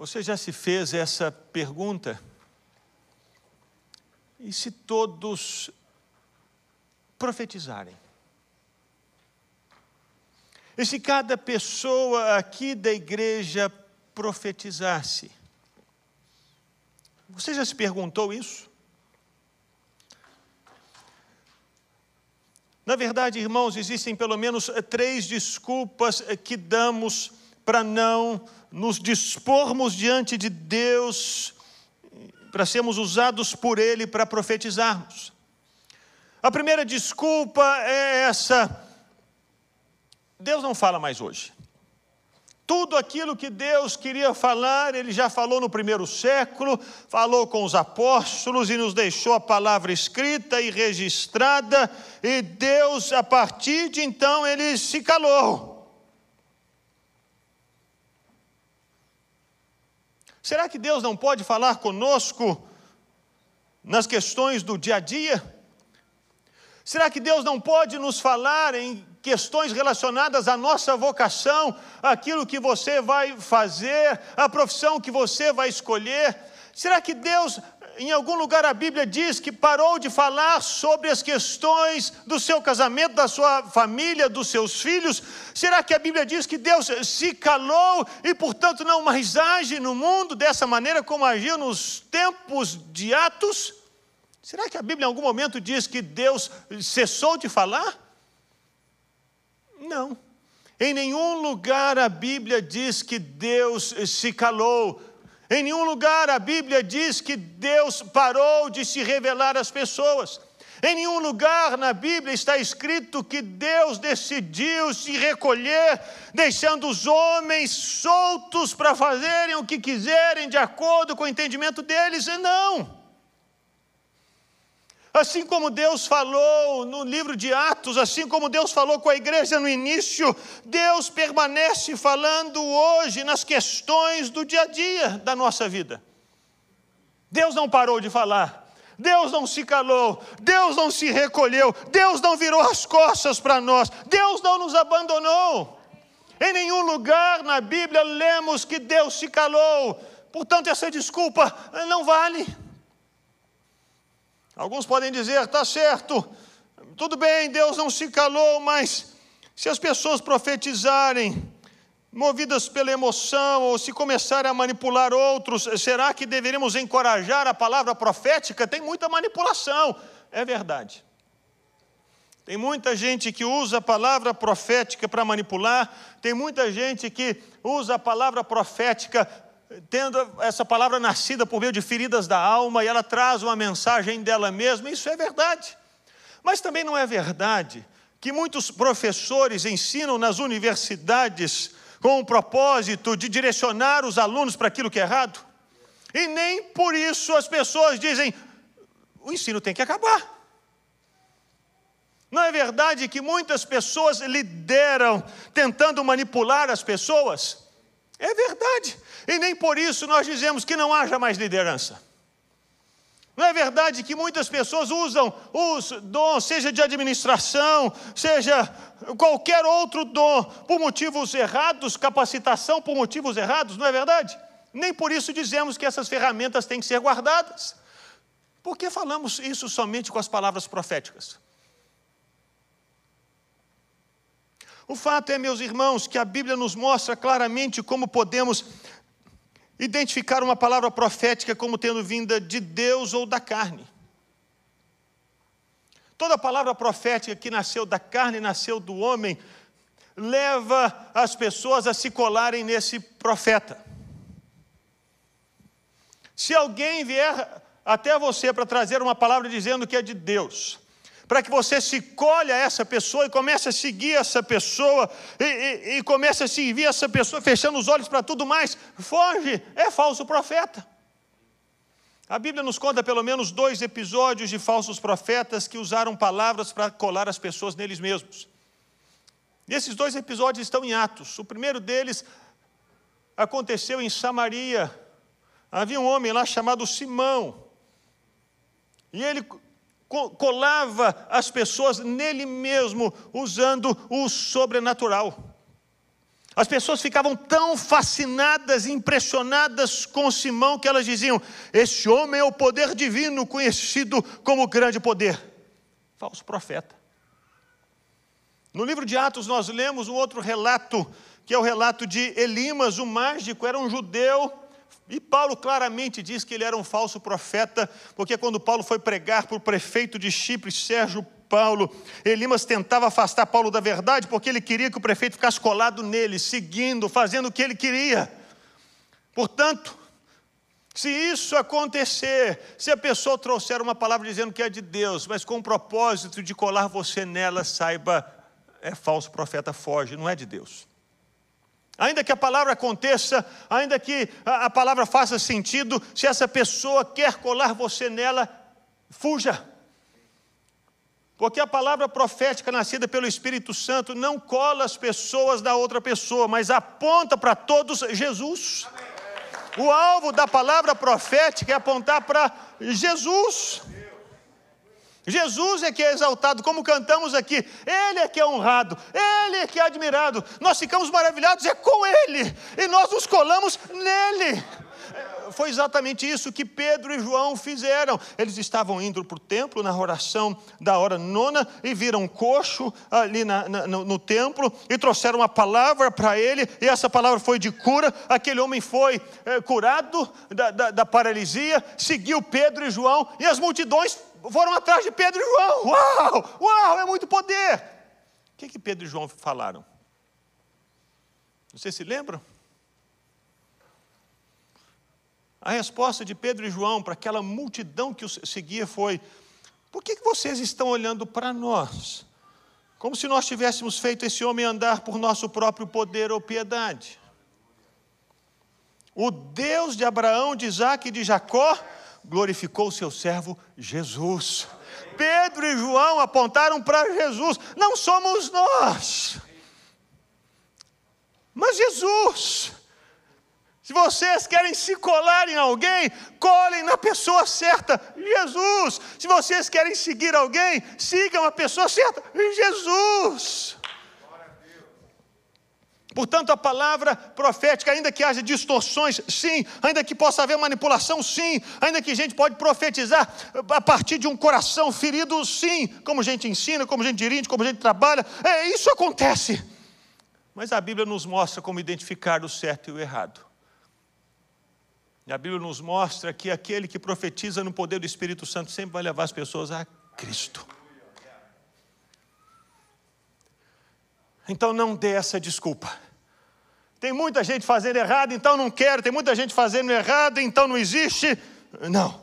Você já se fez essa pergunta? E se todos profetizarem? E se cada pessoa aqui da igreja profetizasse? Você já se perguntou isso? Na verdade, irmãos, existem pelo menos três desculpas que damos para não nos dispormos diante de Deus, para sermos usados por Ele para profetizarmos. A primeira desculpa é essa: Deus não fala mais hoje. Tudo aquilo que Deus queria falar, Ele já falou no primeiro século, falou com os apóstolos e nos deixou a palavra escrita e registrada, e Deus, a partir de então, Ele se calou. Será que Deus não pode falar conosco nas questões do dia a dia? Será que Deus não pode nos falar em questões relacionadas à nossa vocação, aquilo que você vai fazer, a profissão que você vai escolher? Será que Deus em algum lugar a Bíblia diz que parou de falar sobre as questões do seu casamento, da sua família, dos seus filhos? Será que a Bíblia diz que Deus se calou e, portanto, não mais age no mundo dessa maneira como agiu nos tempos de Atos? Será que a Bíblia em algum momento diz que Deus cessou de falar? Não. Em nenhum lugar a Bíblia diz que Deus se calou em nenhum lugar a Bíblia diz que Deus parou de se revelar às pessoas. Em nenhum lugar na Bíblia está escrito que Deus decidiu se recolher, deixando os homens soltos para fazerem o que quiserem de acordo com o entendimento deles. Não. Assim como Deus falou no livro de Atos, assim como Deus falou com a igreja no início, Deus permanece falando hoje nas questões do dia a dia da nossa vida. Deus não parou de falar, Deus não se calou, Deus não se recolheu, Deus não virou as costas para nós, Deus não nos abandonou. Em nenhum lugar na Bíblia lemos que Deus se calou, portanto, essa desculpa não vale. Alguns podem dizer, está certo, tudo bem, Deus não se calou, mas se as pessoas profetizarem, movidas pela emoção, ou se começarem a manipular outros, será que deveríamos encorajar a palavra profética? Tem muita manipulação, é verdade. Tem muita gente que usa a palavra profética para manipular, tem muita gente que usa a palavra profética tendo essa palavra nascida por meio de feridas da alma, e ela traz uma mensagem dela mesma, isso é verdade. Mas também não é verdade que muitos professores ensinam nas universidades com o propósito de direcionar os alunos para aquilo que é errado, e nem por isso as pessoas dizem: o ensino tem que acabar. Não é verdade que muitas pessoas lideram tentando manipular as pessoas? É verdade. E nem por isso nós dizemos que não haja mais liderança. Não é verdade que muitas pessoas usam os dons, seja de administração, seja qualquer outro dom, por motivos errados, capacitação por motivos errados, não é verdade? Nem por isso dizemos que essas ferramentas têm que ser guardadas. Por que falamos isso somente com as palavras proféticas? O fato é, meus irmãos, que a Bíblia nos mostra claramente como podemos identificar uma palavra profética como tendo vinda de Deus ou da carne. Toda palavra profética que nasceu da carne, nasceu do homem, leva as pessoas a se colarem nesse profeta. Se alguém vier até você para trazer uma palavra dizendo que é de Deus, para que você se colhe a essa pessoa e comece a seguir essa pessoa e, e, e comece a servir essa pessoa, fechando os olhos para tudo mais. Foge, é falso profeta. A Bíblia nos conta pelo menos dois episódios de falsos profetas que usaram palavras para colar as pessoas neles mesmos. E esses dois episódios estão em Atos. O primeiro deles aconteceu em Samaria. Havia um homem lá chamado Simão. E ele colava as pessoas nele mesmo, usando o sobrenatural. As pessoas ficavam tão fascinadas, impressionadas com Simão, que elas diziam: Este homem é o poder divino, conhecido como grande poder. Falso profeta. No livro de Atos, nós lemos um outro relato, que é o relato de Elimas, o mágico, era um judeu. E Paulo claramente diz que ele era um falso profeta, porque quando Paulo foi pregar para o prefeito de Chipre, Sérgio Paulo. Elimas tentava afastar Paulo da verdade porque ele queria que o prefeito ficasse colado nele, seguindo, fazendo o que ele queria. Portanto, se isso acontecer, se a pessoa trouxer uma palavra dizendo que é de Deus, mas com o propósito de colar você nela, saiba, é falso profeta, foge, não é de Deus. Ainda que a palavra aconteça, ainda que a, a palavra faça sentido, se essa pessoa quer colar você nela, fuja. Porque a palavra profética nascida pelo Espírito Santo não cola as pessoas da outra pessoa, mas aponta para todos Jesus. O alvo da palavra profética é apontar para Jesus. Jesus é que é exaltado, como cantamos aqui, Ele é que é honrado, Ele é que é admirado, nós ficamos maravilhados é com Ele, e nós nos colamos nele foi exatamente isso que Pedro e João fizeram. Eles estavam indo para o templo na oração da hora nona e viram um coxo ali na, na, no, no, templo e trouxeram uma palavra para ele, e essa palavra foi de cura. Aquele homem foi é, curado da, da, da paralisia, seguiu Pedro e João, e as multidões foram atrás de Pedro e João. Uau! Uau! É muito poder! O que, que Pedro e João falaram? Vocês se lembram? A resposta de Pedro e João para aquela multidão que os seguia foi: Por que vocês estão olhando para nós? Como se nós tivéssemos feito esse homem andar por nosso próprio poder ou piedade. O Deus de Abraão, de Isaac e de Jacó glorificou o seu servo Jesus. Pedro e João apontaram para Jesus, não somos nós, mas Jesus. Se vocês querem se colar em alguém, colhem na pessoa certa, Jesus. Se vocês querem seguir alguém, sigam a pessoa certa, Jesus. Portanto, a palavra profética, ainda que haja distorções, sim, ainda que possa haver manipulação, sim, ainda que a gente pode profetizar a partir de um coração ferido, sim, como a gente ensina, como a gente dirige, como a gente trabalha, é, isso acontece. Mas a Bíblia nos mostra como identificar o certo e o errado. E a Bíblia nos mostra que aquele que profetiza no poder do Espírito Santo sempre vai levar as pessoas a Cristo. Então não dê essa desculpa. Tem muita gente fazendo errado, então não quero. Tem muita gente fazendo errado, então não existe. Não.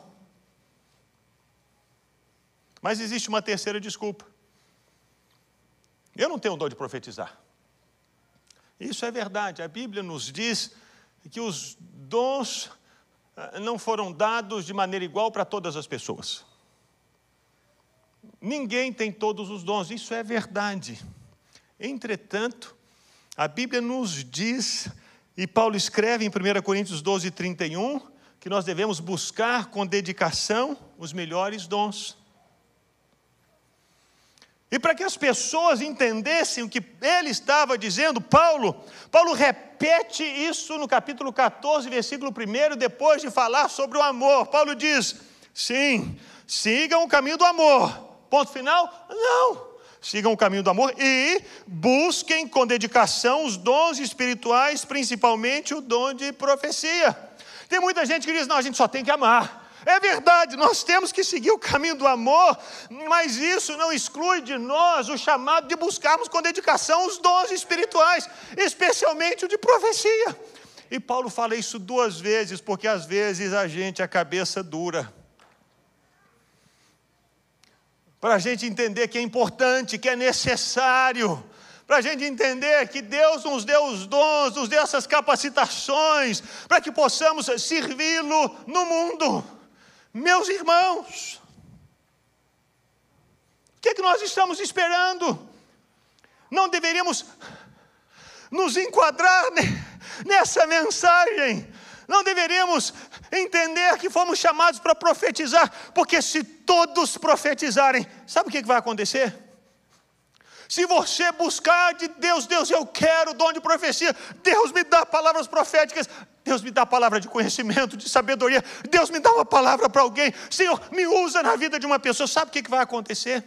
Mas existe uma terceira desculpa. Eu não tenho dor de profetizar. Isso é verdade. A Bíblia nos diz que os dons ah, não foram dados de maneira igual para todas as pessoas. Ninguém tem todos os dons, isso é verdade. Entretanto, a Bíblia nos diz, e Paulo escreve em 1 Coríntios 12, 31, que nós devemos buscar com dedicação os melhores dons. E para que as pessoas entendessem o que ele estava dizendo, Paulo, Paulo repete isso no capítulo 14, versículo 1, depois de falar sobre o amor. Paulo diz: sim, sigam o caminho do amor. Ponto final? Não. Sigam o caminho do amor e busquem com dedicação os dons espirituais, principalmente o dom de profecia. Tem muita gente que diz: não, a gente só tem que amar. É verdade, nós temos que seguir o caminho do amor, mas isso não exclui de nós o chamado de buscarmos com dedicação os dons espirituais, especialmente o de profecia. E Paulo fala isso duas vezes, porque às vezes a gente é cabeça dura. Para a gente entender que é importante, que é necessário, para a gente entender que Deus nos deu os dons, nos deu essas capacitações, para que possamos servi-lo no mundo. Meus irmãos, o que, é que nós estamos esperando? Não deveríamos nos enquadrar nessa mensagem, não deveríamos entender que fomos chamados para profetizar, porque se todos profetizarem, sabe o que vai acontecer? Se você buscar de Deus, Deus, eu quero dom de profecia, Deus me dá palavras proféticas, Deus me dá palavra de conhecimento, de sabedoria, Deus me dá uma palavra para alguém, Senhor, me usa na vida de uma pessoa, sabe o que vai acontecer?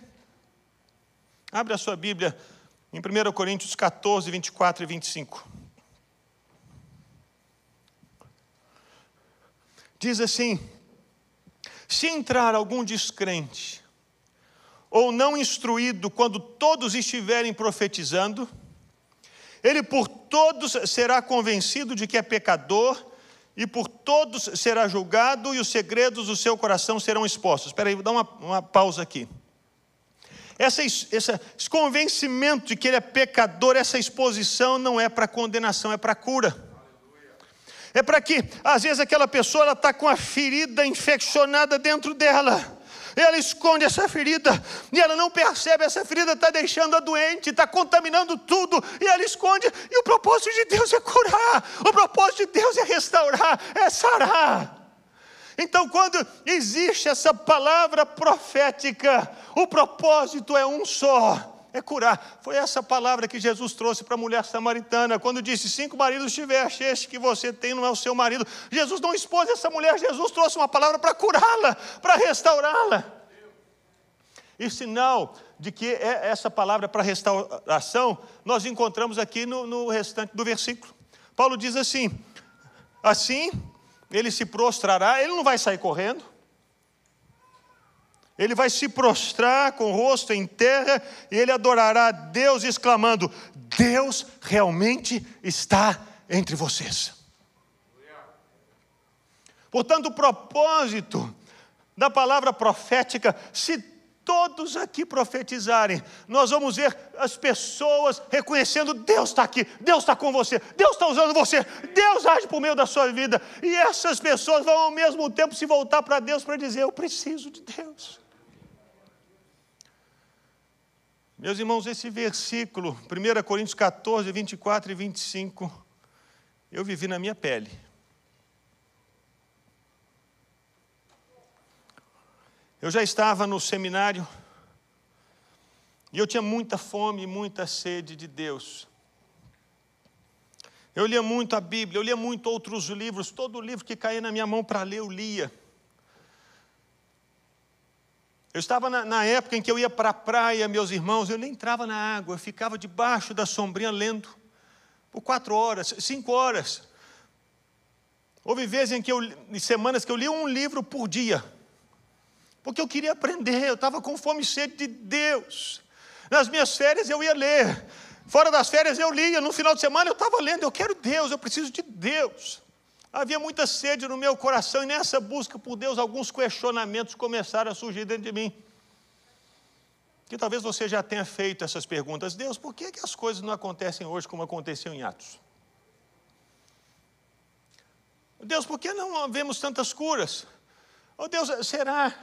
Abre a sua Bíblia em 1 Coríntios 14, 24 e 25. Diz assim: se entrar algum descrente, ou não instruído, quando todos estiverem profetizando, ele por todos será convencido de que é pecador, e por todos será julgado, e os segredos do seu coração serão expostos. Espera aí, vou dar uma, uma pausa aqui. Essa, essa, esse convencimento de que ele é pecador, essa exposição não é para condenação, é para cura. É para que, às vezes, aquela pessoa está com a ferida infeccionada dentro dela. Ela esconde essa ferida e ela não percebe, essa ferida está deixando a doente, está contaminando tudo, e ela esconde, e o propósito de Deus é curar, o propósito de Deus é restaurar, é sarar. Então, quando existe essa palavra profética, o propósito é um só é curar. Foi essa palavra que Jesus trouxe para a mulher samaritana, quando disse: Cinco maridos tiveste, este que você tem não é o seu marido. Jesus não expôs essa mulher, Jesus trouxe uma palavra para curá-la, para restaurá-la. E sinal de que é essa palavra para restauração, nós encontramos aqui no, no restante do versículo. Paulo diz assim: Assim, ele se prostrará, ele não vai sair correndo, ele vai se prostrar com o rosto em terra e ele adorará a Deus, exclamando: Deus realmente está entre vocês. Portanto, o propósito da palavra profética, se todos aqui profetizarem, nós vamos ver as pessoas reconhecendo: Deus está aqui, Deus está com você, Deus está usando você, Deus age por meio da sua vida, e essas pessoas vão ao mesmo tempo se voltar para Deus para dizer: Eu preciso de Deus. Meus irmãos, esse versículo, 1 Coríntios 14, 24 e 25, eu vivi na minha pele. Eu já estava no seminário e eu tinha muita fome e muita sede de Deus. Eu lia muito a Bíblia, eu lia muito outros livros, todo livro que caía na minha mão para ler, eu lia. Eu estava na, na, época em que eu ia para a praia, meus irmãos, eu nem entrava na água, eu ficava debaixo da sombrinha lendo por quatro horas, cinco horas. Houve vezes em que eu, semanas que eu li um livro por dia, porque eu queria aprender, eu estava com fome e sede de Deus. Nas minhas férias eu ia ler, fora das férias eu lia, no final de semana eu estava lendo, eu quero Deus, eu preciso de Deus. Havia muita sede no meu coração e nessa busca por Deus, alguns questionamentos começaram a surgir dentro de mim. Que talvez você já tenha feito essas perguntas. Deus, por que, que as coisas não acontecem hoje como aconteciam em Atos? Deus, por que não vemos tantas curas? Oh Deus, será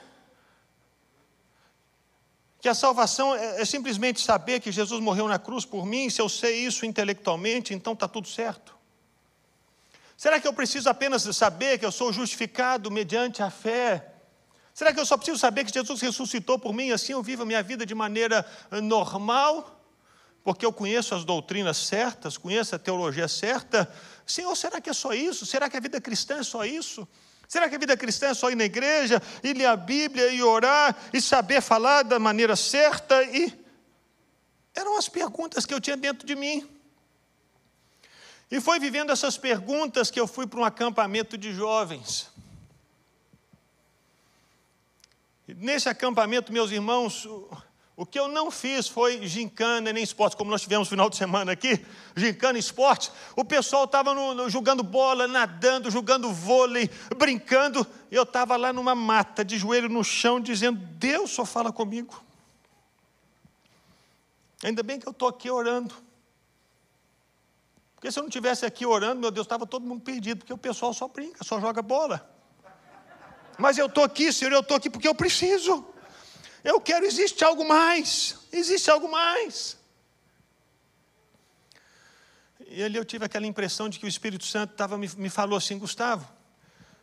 que a salvação é, é simplesmente saber que Jesus morreu na cruz por mim? Se eu sei isso intelectualmente, então está tudo certo. Será que eu preciso apenas saber que eu sou justificado mediante a fé? Será que eu só preciso saber que Jesus ressuscitou por mim, assim eu vivo a minha vida de maneira eh, normal? Porque eu conheço as doutrinas certas, conheço a teologia certa? Senhor, será que é só isso? Será que a vida cristã é só isso? Será que a vida cristã é só ir na igreja, e ler a Bíblia e orar e saber falar da maneira certa? E eram as perguntas que eu tinha dentro de mim. E foi vivendo essas perguntas que eu fui para um acampamento de jovens. nesse acampamento, meus irmãos, o que eu não fiz foi gincana nem esporte, como nós tivemos no final de semana aqui, gincana e esporte. O pessoal estava jogando bola, nadando, jogando vôlei, brincando, e eu estava lá numa mata, de joelho no chão, dizendo: Deus só fala comigo. Ainda bem que eu estou aqui orando. Porque se eu não tivesse aqui orando, meu Deus, estava todo mundo perdido, porque o pessoal só brinca, só joga bola. Mas eu estou aqui, Senhor, eu estou aqui porque eu preciso. Eu quero, existe algo mais. Existe algo mais. E ali eu tive aquela impressão de que o Espírito Santo tava, me, me falou assim, Gustavo,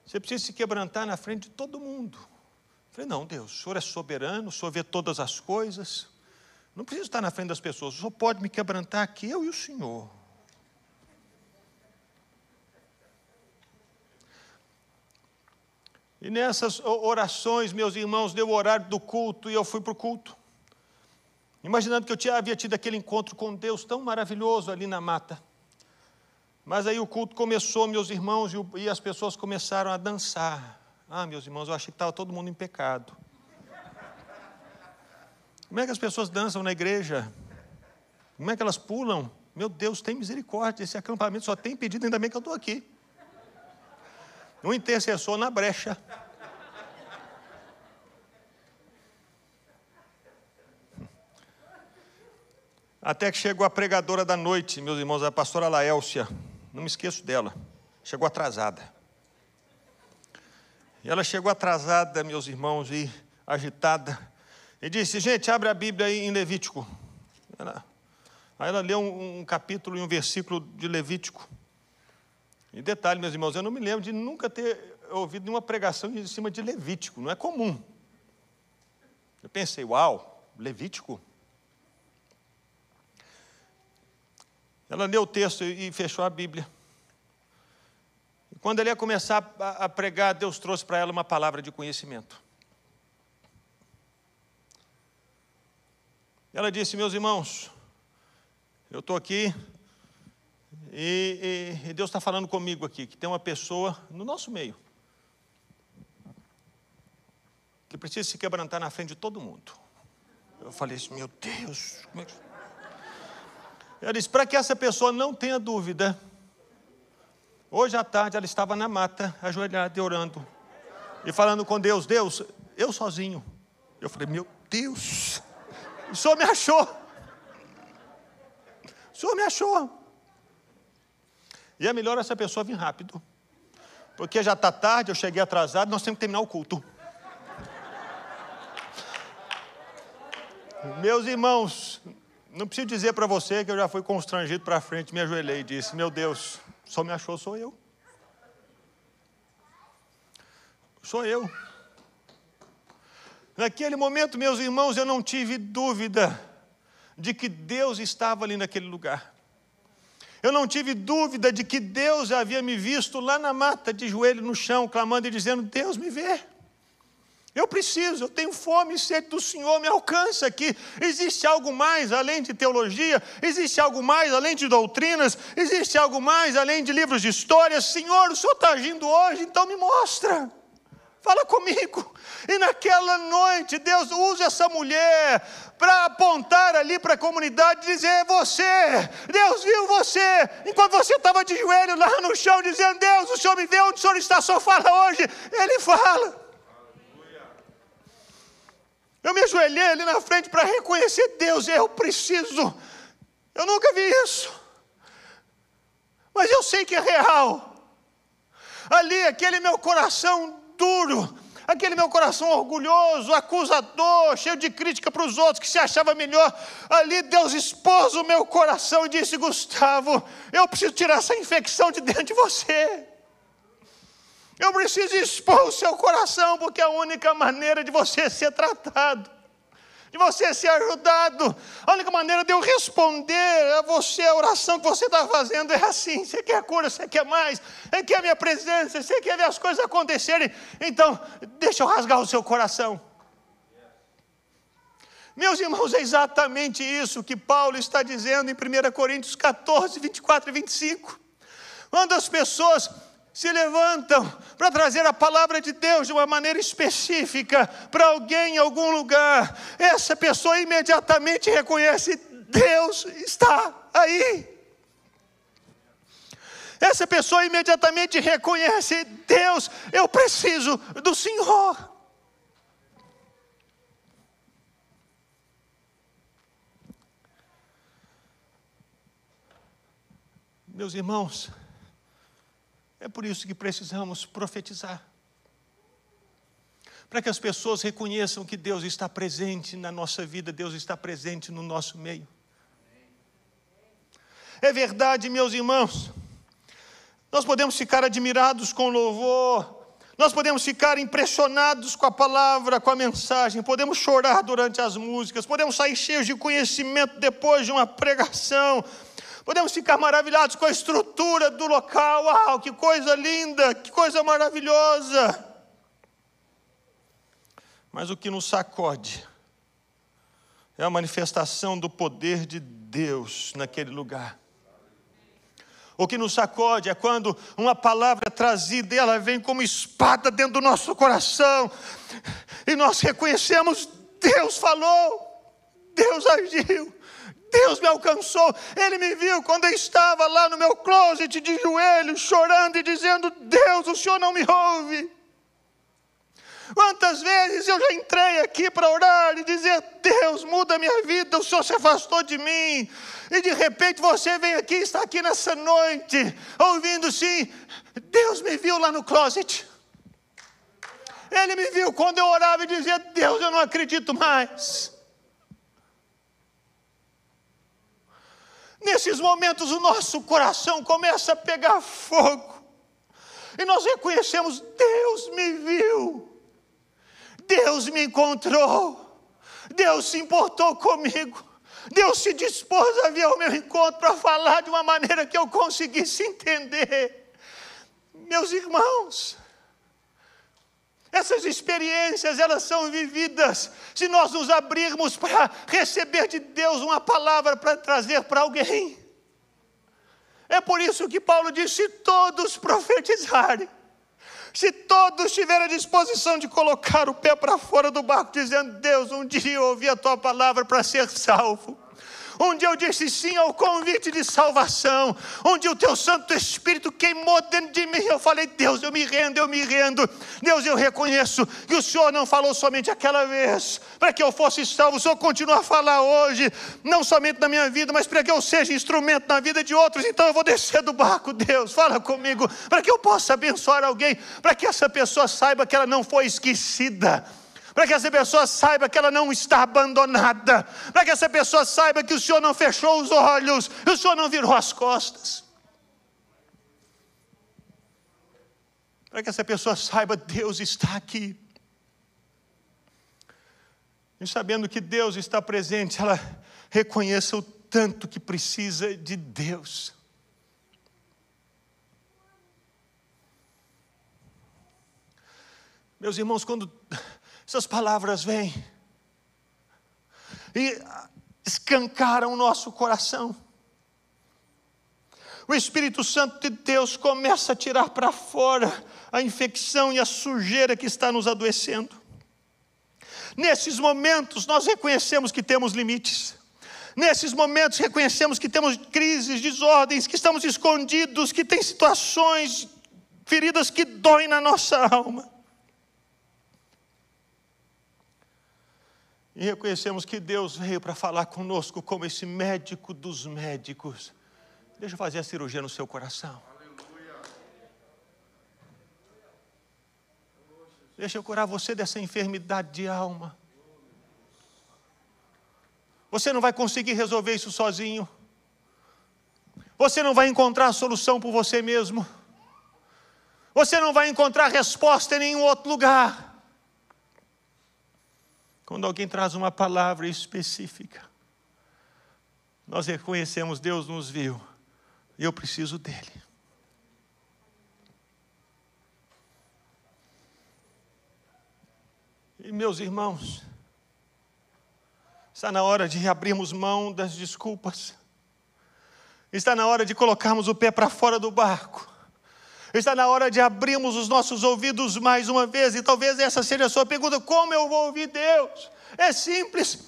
você precisa se quebrantar na frente de todo mundo. Eu falei, não, Deus, o Senhor é soberano, o Senhor vê todas as coisas. Não preciso estar na frente das pessoas, só pode me quebrantar aqui, eu e o Senhor. E nessas orações, meus irmãos, deu o horário do culto e eu fui para o culto. Imaginando que eu tinha, havia tido aquele encontro com Deus tão maravilhoso ali na mata. Mas aí o culto começou, meus irmãos, e, o, e as pessoas começaram a dançar. Ah, meus irmãos, eu achei que estava todo mundo em pecado. Como é que as pessoas dançam na igreja? Como é que elas pulam? Meu Deus, tem misericórdia. Esse acampamento só tem pedido, ainda bem que eu estou aqui. Um intercessor na brecha. Até que chegou a pregadora da noite, meus irmãos, a pastora Laélcia. Não me esqueço dela. Chegou atrasada. E ela chegou atrasada, meus irmãos, e agitada. E disse: Gente, abre a Bíblia aí em Levítico. Ela, aí ela leu um, um capítulo e um versículo de Levítico. E detalhe, meus irmãos, eu não me lembro de nunca ter ouvido nenhuma pregação em cima de Levítico, não é comum. Eu pensei, uau, Levítico? Ela leu o texto e fechou a Bíblia. E quando ela ia começar a pregar, Deus trouxe para ela uma palavra de conhecimento. Ela disse: Meus irmãos, eu estou aqui e, e, Deus está falando comigo aqui, que tem uma pessoa no nosso meio que precisa se quebrantar na frente de todo mundo. Eu falei assim: Meu Deus, como é que. Ela disse: para que essa pessoa não tenha dúvida, hoje à tarde ela estava na mata, ajoelhada e orando, e falando com Deus: Deus, eu sozinho. Eu falei: Meu Deus, o senhor me achou. O senhor me achou. E é melhor essa pessoa vir rápido, porque já está tarde, eu cheguei atrasado, nós temos que terminar o culto. Meus irmãos, não preciso dizer para você que eu já fui constrangido para frente, me ajoelhei e disse: Meu Deus, só me achou, sou eu. Sou eu. Naquele momento, meus irmãos, eu não tive dúvida de que Deus estava ali naquele lugar. Eu não tive dúvida de que Deus havia me visto lá na mata, de joelho no chão, clamando e dizendo: Deus me vê. Eu preciso, eu tenho fome e sede do Senhor, me alcança aqui. Existe algo mais além de teologia? Existe algo mais além de doutrinas? Existe algo mais além de livros de história? Senhor, o Senhor está agindo hoje, então me mostra. Fala comigo. E naquela noite, Deus usa essa mulher para apontar ali para a comunidade e dizer: é você, Deus viu você, enquanto você estava de joelho lá no chão, dizendo: Deus, o Senhor me vê onde o Senhor está, só fala hoje. Ele fala. Eu me ajoelhei ali na frente para reconhecer Deus, eu preciso. Eu nunca vi isso. Mas eu sei que é real. Ali, aquele meu coração duro, aquele meu coração orgulhoso, acusador, cheio de crítica para os outros, que se achava melhor. Ali Deus expôs o meu coração e disse: Gustavo, eu preciso tirar essa infecção de dentro de você. Eu preciso expor o seu coração, porque é a única maneira de você ser tratado, de você ser ajudado, a única maneira de eu responder a você, a oração que você está fazendo é assim: você quer cura, você quer mais, você quer a minha presença, você quer ver as coisas acontecerem, então deixa eu rasgar o seu coração. Meus irmãos, é exatamente isso que Paulo está dizendo em 1 Coríntios 14, 24 e 25. Quando as pessoas se levantam para trazer a palavra de Deus de uma maneira específica para alguém em algum lugar, essa pessoa imediatamente reconhece: Deus está aí. Essa pessoa imediatamente reconhece: Deus, eu preciso do Senhor. Meus irmãos, é por isso que precisamos profetizar. Para que as pessoas reconheçam que Deus está presente na nossa vida, Deus está presente no nosso meio. É verdade, meus irmãos, nós podemos ficar admirados com louvor, Nós podemos ficar impressionados com a palavra, com a mensagem, podemos chorar durante as músicas, podemos sair cheios de conhecimento depois de uma pregação, podemos ficar maravilhados com a estrutura do local. Uau, que coisa linda, que coisa maravilhosa! Mas o que nos sacode é a manifestação do poder de Deus naquele lugar. O que nos sacode é quando uma palavra trazida ela vem como espada dentro do nosso coração, e nós reconhecemos: Deus falou, Deus agiu, Deus me alcançou, Ele me viu quando eu estava lá no meu closet de joelhos, chorando e dizendo: Deus, o Senhor não me ouve. Quantas vezes eu já entrei aqui para orar e dizer: Deus, muda minha vida, o Senhor se afastou de mim. E de repente você vem aqui, está aqui nessa noite, ouvindo sim: Deus me viu lá no closet. Ele me viu quando eu orava e dizia: Deus, eu não acredito mais. Nesses momentos o nosso coração começa a pegar fogo. E nós reconhecemos: Deus me viu. Deus me encontrou, Deus se importou comigo, Deus se dispôs a vir ao meu encontro para falar de uma maneira que eu conseguisse entender. Meus irmãos, essas experiências, elas são vividas se nós nos abrirmos para receber de Deus uma palavra para trazer para alguém. É por isso que Paulo disse: todos profetizarem. Se todos tiverem a disposição de colocar o pé para fora do barco, dizendo: Deus, um dia eu ouvi a tua palavra para ser salvo. Dia eu disse sim ao convite de salvação. Dia o teu Santo Espírito queimou dentro de mim. Eu falei, Deus, eu me rendo, eu me rendo. Deus, eu reconheço que o Senhor não falou somente aquela vez para que eu fosse salvo. O Senhor continua a falar hoje, não somente na minha vida, mas para que eu seja instrumento na vida de outros. Então eu vou descer do barco, Deus, fala comigo, para que eu possa abençoar alguém, para que essa pessoa saiba que ela não foi esquecida para que essa pessoa saiba que ela não está abandonada, para que essa pessoa saiba que o Senhor não fechou os olhos, o Senhor não virou as costas. Para que essa pessoa saiba, Deus está aqui. E sabendo que Deus está presente, ela reconheça o tanto que precisa de Deus. Meus irmãos, quando essas palavras vêm e escancaram o nosso coração. O Espírito Santo de Deus começa a tirar para fora a infecção e a sujeira que está nos adoecendo. Nesses momentos, nós reconhecemos que temos limites. Nesses momentos, reconhecemos que temos crises, desordens, que estamos escondidos, que tem situações, feridas que doem na nossa alma. E reconhecemos que Deus veio para falar conosco como esse médico dos médicos. Deixa eu fazer a cirurgia no seu coração. Deixa eu curar você dessa enfermidade de alma. Você não vai conseguir resolver isso sozinho. Você não vai encontrar a solução por você mesmo. Você não vai encontrar resposta em nenhum outro lugar. Quando alguém traz uma palavra específica, nós reconhecemos Deus nos viu e eu preciso dele. E meus irmãos, está na hora de abrirmos mão das desculpas, está na hora de colocarmos o pé para fora do barco Está na hora de abrirmos os nossos ouvidos mais uma vez, e talvez essa seja a sua pergunta: como eu vou ouvir Deus? É simples,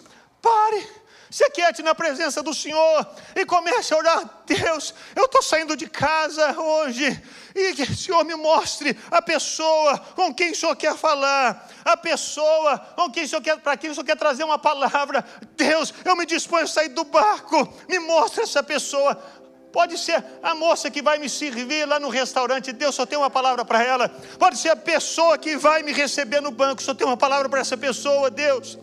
pare, se aquiete na presença do Senhor e comece a orar: Deus, eu estou saindo de casa hoje, e que o Senhor me mostre a pessoa com quem o Senhor quer falar, a pessoa com quem o Senhor quer, para quem o Senhor quer trazer uma palavra. Deus, eu me disponho a sair do barco, me mostre essa pessoa. Pode ser a moça que vai me servir lá no restaurante, Deus só tem uma palavra para ela. Pode ser a pessoa que vai me receber no banco, só tem uma palavra para essa pessoa, Deus.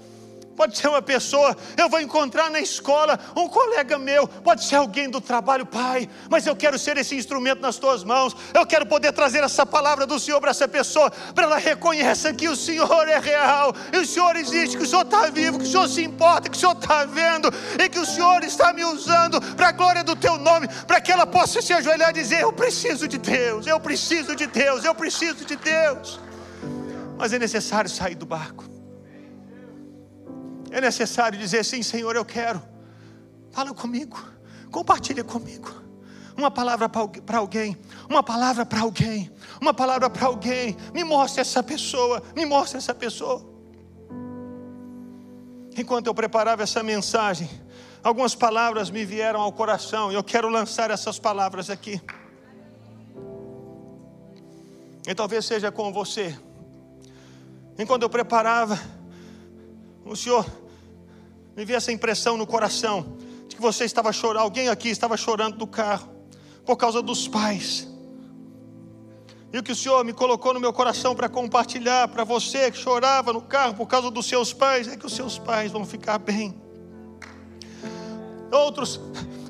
Pode ser uma pessoa, eu vou encontrar na escola um colega meu, pode ser alguém do trabalho, pai, mas eu quero ser esse instrumento nas tuas mãos. Eu quero poder trazer essa palavra do Senhor para essa pessoa, para ela reconheça que o Senhor é real, e o Senhor existe, que o Senhor está vivo, que o Senhor se importa, que o Senhor está vendo, e que o Senhor está me usando para a glória do teu nome, para que ela possa se ajoelhar e dizer: Eu preciso de Deus, eu preciso de Deus, eu preciso de Deus. Mas é necessário sair do barco. É necessário dizer sim, Senhor, eu quero. Fala comigo, compartilha comigo. Uma palavra para alguém, uma palavra para alguém, uma palavra para alguém. Me mostre essa pessoa, me mostre essa pessoa. Enquanto eu preparava essa mensagem, algumas palavras me vieram ao coração e eu quero lançar essas palavras aqui. E talvez seja com você. Enquanto eu preparava, o Senhor me veio essa impressão no coração de que você estava chorando, alguém aqui estava chorando do carro por causa dos pais. E o que o Senhor me colocou no meu coração para compartilhar para você que chorava no carro por causa dos seus pais, é que os seus pais vão ficar bem. Outros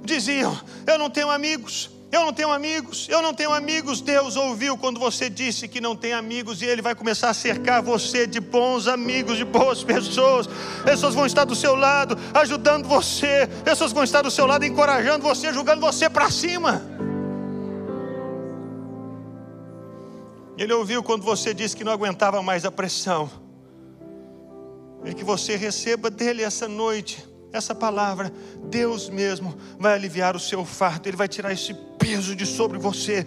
diziam: Eu não tenho amigos, eu não tenho amigos, eu não tenho amigos. Deus ouviu quando você disse que não tem amigos, e Ele vai começar a cercar você de bons amigos, de boas pessoas. Pessoas vão estar do seu lado, ajudando você, pessoas vão estar do seu lado, encorajando você, jogando você para cima. Ele ouviu quando você disse que não aguentava mais a pressão, e que você receba dele essa noite essa palavra, Deus mesmo vai aliviar o seu fardo, Ele vai tirar esse peso de sobre você,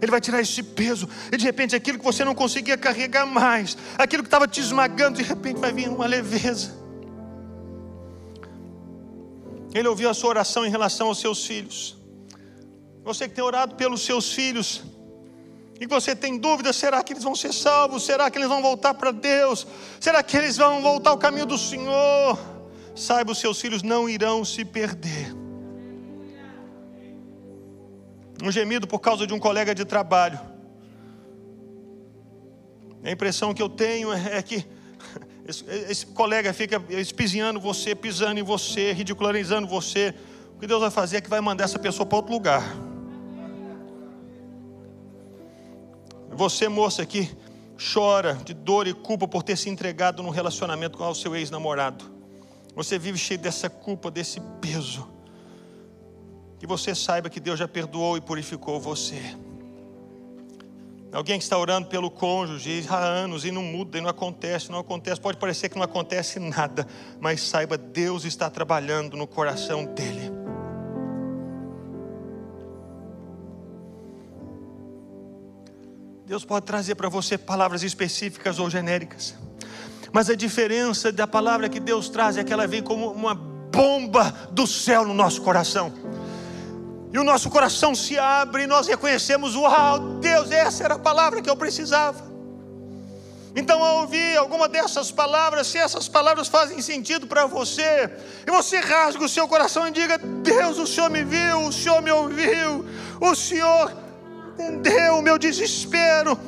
Ele vai tirar esse peso, e de repente aquilo que você não conseguia carregar mais, aquilo que estava te esmagando, de repente vai vir uma leveza. Ele ouviu a sua oração em relação aos seus filhos. Você que tem orado pelos seus filhos, e você tem dúvida: será que eles vão ser salvos? Será que eles vão voltar para Deus? Será que eles vão voltar ao caminho do Senhor? Saiba os seus filhos não irão se perder. Um gemido por causa de um colega de trabalho. A impressão que eu tenho é que esse, esse colega fica espizinhando você, pisando em você, ridicularizando você. O que Deus vai fazer é que vai mandar essa pessoa para outro lugar. Você, moça, que chora de dor e culpa por ter se entregado num relacionamento com o seu ex-namorado. Você vive cheio dessa culpa, desse peso. Que você saiba que Deus já perdoou e purificou você. Alguém que está orando pelo cônjuge há anos e não muda, e não acontece, não acontece. Pode parecer que não acontece nada, mas saiba, Deus está trabalhando no coração dele. Deus pode trazer para você palavras específicas ou genéricas. Mas a diferença da palavra que Deus traz é que ela vem como uma bomba do céu no nosso coração. E o nosso coração se abre e nós reconhecemos: Uau, Deus, essa era a palavra que eu precisava. Então, ao ouvir alguma dessas palavras, se essas palavras fazem sentido para você, e você rasga o seu coração e diga: Deus, o Senhor me viu, o Senhor me ouviu, o Senhor entendeu o meu desespero,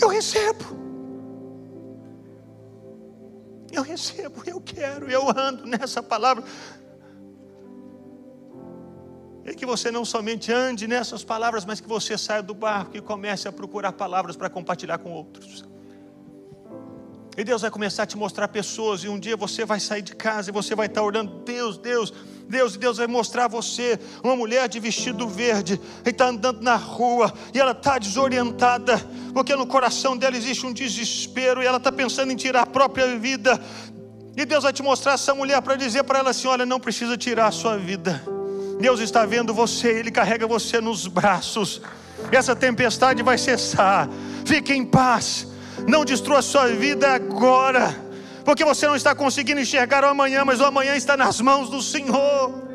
eu recebo. Eu recebo, eu quero, eu ando nessa palavra. E que você não somente ande nessas palavras, mas que você saia do barco e comece a procurar palavras para compartilhar com outros. E Deus vai começar a te mostrar pessoas, e um dia você vai sair de casa e você vai estar orando, Deus, Deus, Deus, e Deus vai mostrar a você uma mulher de vestido verde, e está andando na rua, e ela está desorientada, porque no coração dela existe um desespero, e ela está pensando em tirar a própria vida. E Deus vai te mostrar essa mulher para dizer para ela assim: olha, não precisa tirar a sua vida. Deus está vendo você, Ele carrega você nos braços. Essa tempestade vai cessar. Fique em paz. Não destrua sua vida agora, porque você não está conseguindo enxergar o amanhã, mas o amanhã está nas mãos do Senhor.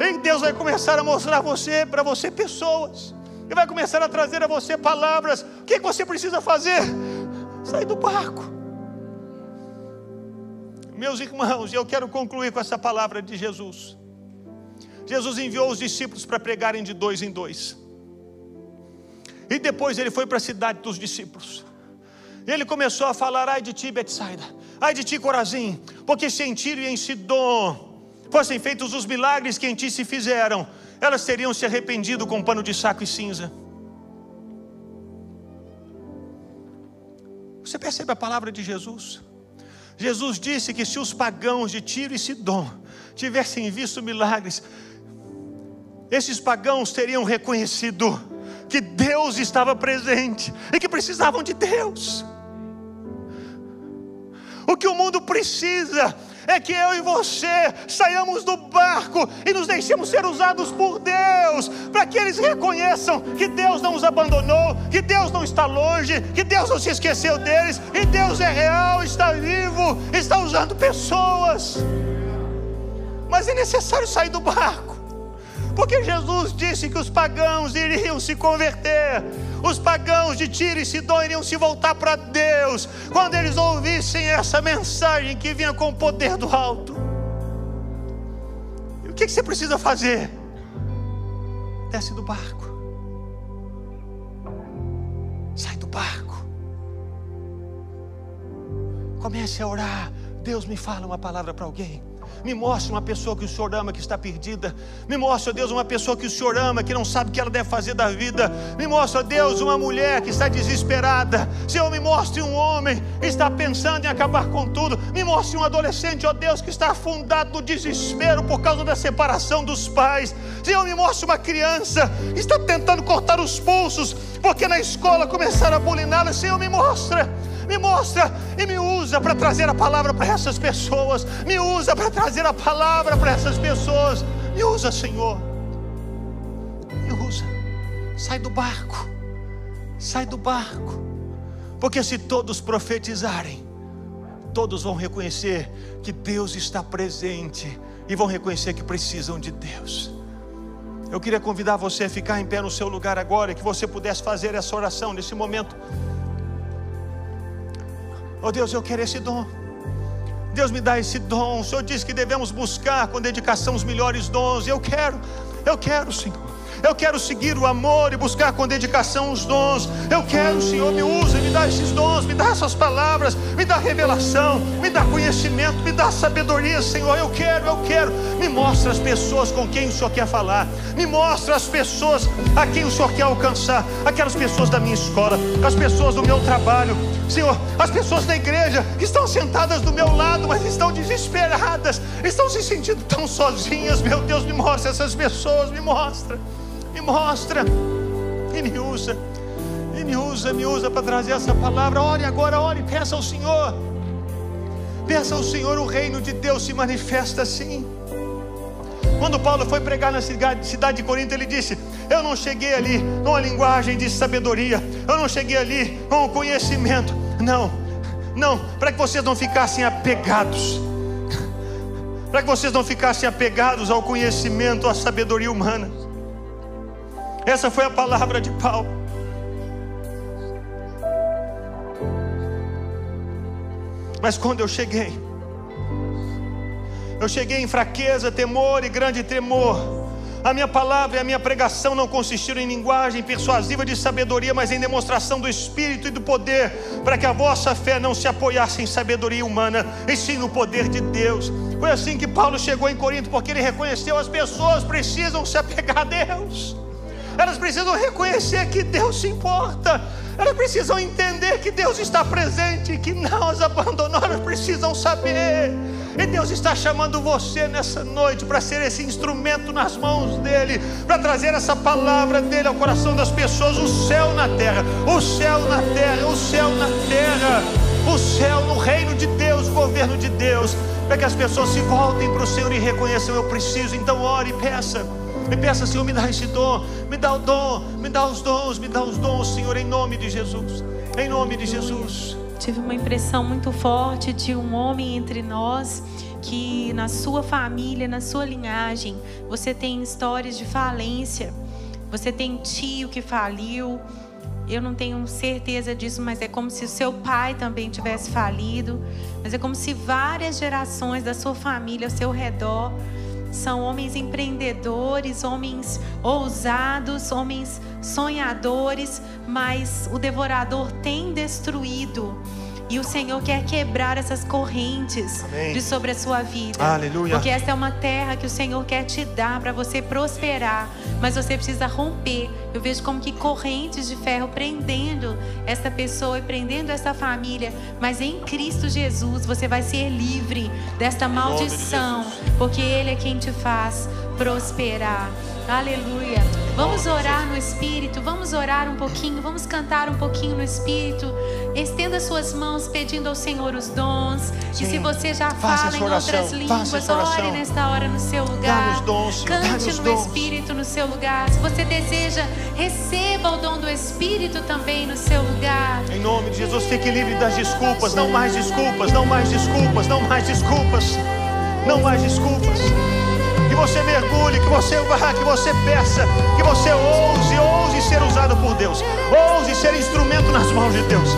E Deus vai começar a mostrar você, para você pessoas. E vai começar a trazer a você palavras. O que você precisa fazer? Sair do barco. Meus irmãos, eu quero concluir com essa palavra de Jesus. Jesus enviou os discípulos para pregarem de dois em dois. E depois ele foi para a cidade dos discípulos. Ele começou a falar: ai de ti, Betsaida, Ai de ti, Corazim, porque se em Tiro e em Sidom fossem feitos os milagres que em ti se fizeram, elas teriam se arrependido com pano de saco e cinza. Você percebe a palavra de Jesus? Jesus disse que se os pagãos de Tiro e Sidom tivessem visto milagres, esses pagãos teriam reconhecido que Deus estava presente e que precisavam de Deus. O que o mundo precisa é que eu e você saiamos do barco e nos deixemos ser usados por Deus, para que eles reconheçam que Deus não os abandonou, que Deus não está longe, que Deus não se esqueceu deles, e Deus é real, está vivo, está usando pessoas. Mas é necessário sair do barco. Porque Jesus disse que os pagãos iriam se converter, os pagãos de Tiro e Sidom iriam se voltar para Deus, quando eles ouvissem essa mensagem que vinha com o poder do alto. E o que você precisa fazer? Desce do barco, sai do barco, comece a orar. Deus me fala uma palavra para alguém. Me mostre uma pessoa que o Senhor ama, que está perdida. Me mostre, ó Deus, uma pessoa que o Senhor ama, que não sabe o que ela deve fazer da vida. Me mostre, ó Deus, uma mulher que está desesperada. Senhor, me mostre um homem que está pensando em acabar com tudo. Me mostre um adolescente, ó Deus, que está afundado no desespero por causa da separação dos pais. Senhor, me mostre uma criança que está tentando cortar os pulsos, porque na escola começaram a buliná-la. Senhor, me mostra me mostra e me usa para trazer a palavra para essas pessoas, me usa para trazer a palavra para essas pessoas, me usa, Senhor, me usa, sai do barco, sai do barco, porque se todos profetizarem, todos vão reconhecer que Deus está presente e vão reconhecer que precisam de Deus. Eu queria convidar você a ficar em pé no seu lugar agora, que você pudesse fazer essa oração nesse momento. Oh Deus, eu quero esse dom. Deus me dá esse dom. O Senhor diz que devemos buscar com dedicação os melhores dons. Eu quero, eu quero, Senhor. Eu quero seguir o amor e buscar com dedicação os dons. Eu quero, Senhor, me usa, me dá esses dons, me dá essas palavras, me dá revelação, me dá conhecimento, me dá sabedoria, Senhor. Eu quero, eu quero. Me mostra as pessoas com quem o Senhor quer falar. Me mostra as pessoas a quem o Senhor quer alcançar. Aquelas pessoas da minha escola, as pessoas do meu trabalho. Senhor, as pessoas da igreja que estão sentadas do meu lado, mas estão desesperadas, estão se sentindo tão sozinhas. Meu Deus, me mostra essas pessoas, me mostra mostra e me usa. E me usa, me usa para trazer essa palavra. Ore agora, ore, peça ao Senhor. Peça ao Senhor, o reino de Deus se manifesta assim. Quando Paulo foi pregar na cidade de Corinto, ele disse: Eu não cheguei ali com a linguagem de sabedoria, eu não cheguei ali com o conhecimento. Não, não, para que vocês não ficassem apegados, para que vocês não ficassem apegados ao conhecimento, à sabedoria humana. Essa foi a palavra de Paulo. Mas quando eu cheguei, eu cheguei em fraqueza, temor e grande tremor. A minha palavra e a minha pregação não consistiram em linguagem persuasiva de sabedoria, mas em demonstração do Espírito e do poder, para que a vossa fé não se apoiasse em sabedoria humana, e sim no poder de Deus. Foi assim que Paulo chegou em Corinto, porque ele reconheceu as pessoas precisam se apegar a Deus elas precisam reconhecer que Deus se importa, elas precisam entender que Deus está presente, que não as abandonou, elas precisam saber. E Deus está chamando você nessa noite para ser esse instrumento nas mãos dEle, para trazer essa palavra dEle ao coração das pessoas, o céu na terra, o céu na terra, o céu na terra, o céu no reino de Deus, o governo de Deus, para que as pessoas se voltem para o Senhor e reconheçam: eu preciso, então ore e peça. E peça, Senhor, me dá esse dom, me dá o dom, me dá os dons, me dá os dons, Senhor, em nome de Jesus. Em nome de Jesus. Tive uma impressão muito forte de um homem entre nós que na sua família, na sua linhagem, você tem histórias de falência. Você tem tio que faliu. Eu não tenho certeza disso, mas é como se o seu pai também tivesse falido. Mas é como se várias gerações da sua família ao seu redor são homens empreendedores, homens ousados, homens sonhadores, mas o devorador tem destruído. E o Senhor quer quebrar essas correntes Amém. de sobre a sua vida. Aleluia. Porque essa é uma terra que o Senhor quer te dar para você prosperar, mas você precisa romper. Eu vejo como que correntes de ferro prendendo essa pessoa e prendendo essa família, mas em Cristo Jesus você vai ser livre desta de maldição, Jesus. porque Ele é quem te faz prosperar. Aleluia. Vamos orar no Espírito, vamos orar um pouquinho, vamos cantar um pouquinho no Espírito. Estenda suas mãos pedindo ao Senhor os dons. Sim. E se você já Faça fala em oração, outras línguas, ore nesta hora no seu lugar. Dons, Cante no dons. Espírito no seu lugar. Se você deseja, receba o dom do Espírito também no seu lugar. Em nome de Jesus, fique livre das desculpas. Não mais desculpas, não mais desculpas, não mais desculpas. Não mais desculpas. Que você mergulhe, que você vá, que você peça, que você ouse, ouse ser usado por Deus. Ouse ser instrumento nas mãos de Deus.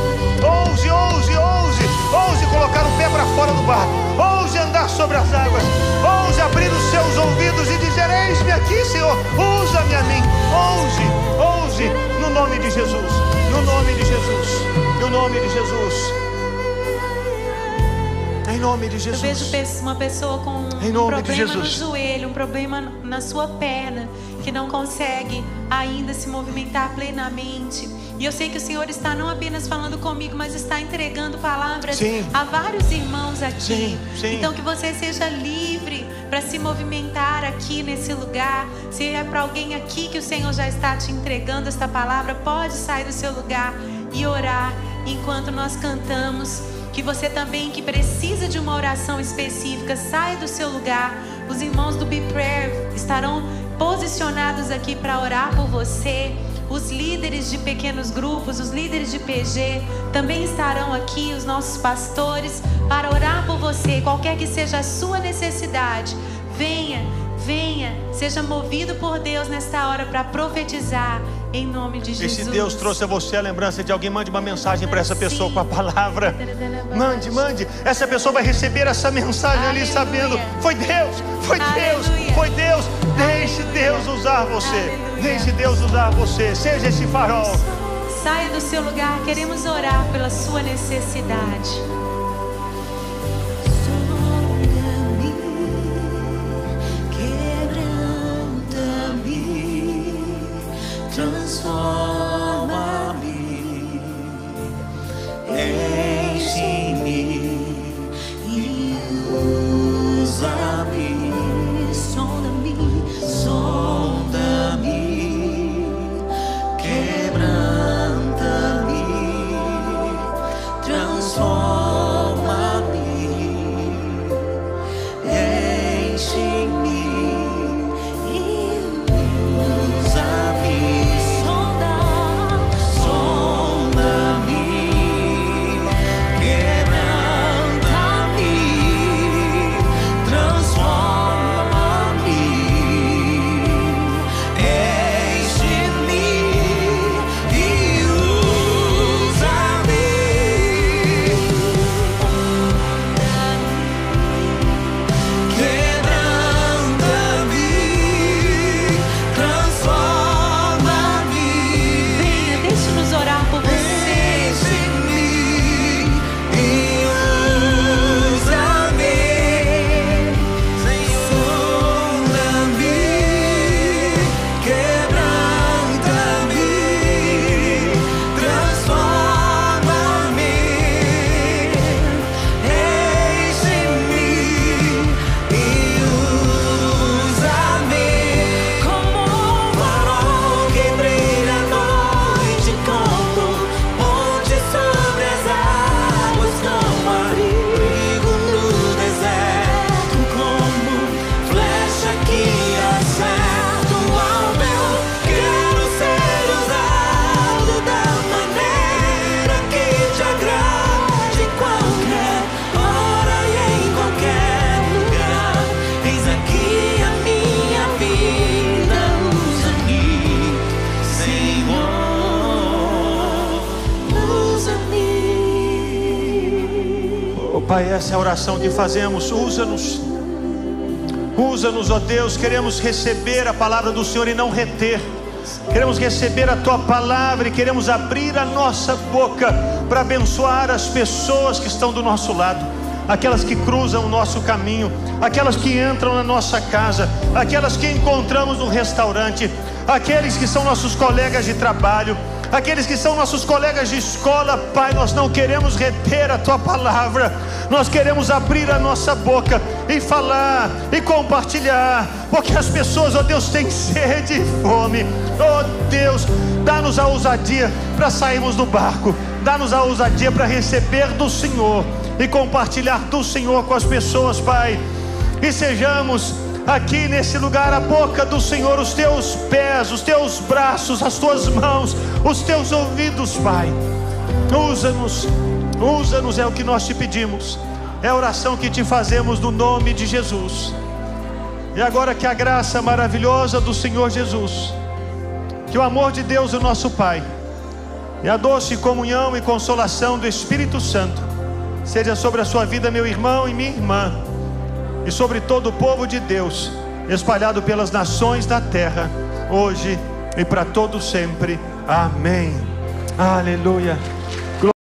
Ouse, ouse, ouse, ouse colocar o pé para fora do barco. Ouse andar sobre as águas. Ouse abrir os seus ouvidos e dizer: Eis-me aqui, Senhor. Usa-me a mim. Ouse, ouse, no nome de Jesus. No nome de Jesus. No nome de Jesus. Nome de Eu vejo Jesus. uma pessoa com um problema no Jesus. joelho, um problema na sua perna, que não consegue ainda se movimentar plenamente. E eu sei que o Senhor está não apenas falando comigo, mas está entregando palavras Sim. a vários irmãos aqui. Sim, sim. Então que você seja livre para se movimentar aqui nesse lugar. Se é para alguém aqui que o Senhor já está te entregando esta palavra, pode sair do seu lugar e orar enquanto nós cantamos. Que você também que precisa de uma oração específica, saia do seu lugar. Os irmãos do Be Prayer estarão posicionados aqui para orar por você. Os líderes de pequenos grupos, os líderes de PG também estarão aqui, os nossos pastores, para orar por você, qualquer que seja a sua necessidade. Venha, venha, seja movido por Deus nesta hora para profetizar em nome de E Jesus. se Deus trouxe a você a lembrança de alguém, mande uma mensagem para essa pessoa com a palavra. Mande, mande. Essa pessoa vai receber essa mensagem ali sabendo: foi Deus, foi Deus, foi Deus. Deixe Deus usar você. Deixe Deus usar você. Seja esse farol. Saia do seu lugar, queremos orar pela sua necessidade. Oração que fazemos. Usa-nos. Usa-nos, ó Deus. Queremos receber a palavra do Senhor e não reter. Queremos receber a tua palavra e queremos abrir a nossa boca para abençoar as pessoas que estão do nosso lado, aquelas que cruzam o nosso caminho, aquelas que entram na nossa casa, aquelas que encontramos no restaurante, aqueles que são nossos colegas de trabalho, aqueles que são nossos colegas de escola, Pai, nós não queremos reter a tua palavra, nós queremos abrir a nossa boca e falar e compartilhar, porque as pessoas, ó Deus, têm sede e fome, ó Deus, dá-nos a ousadia para sairmos do barco, dá-nos a ousadia para receber do Senhor e compartilhar do Senhor com as pessoas, Pai, e sejamos aqui nesse lugar a boca do Senhor, os teus pés, os teus braços, as tuas mãos, os teus ouvidos, Pai. Usa-nos, usa-nos, é o que nós te pedimos, é a oração que te fazemos no nome de Jesus. E agora que a graça maravilhosa do Senhor Jesus, que o amor de Deus, o nosso Pai, e a doce comunhão e consolação do Espírito Santo, seja sobre a sua vida, meu irmão e minha irmã e sobre todo o povo de Deus, espalhado pelas nações da terra, hoje e para todo sempre. Amém. Aleluia.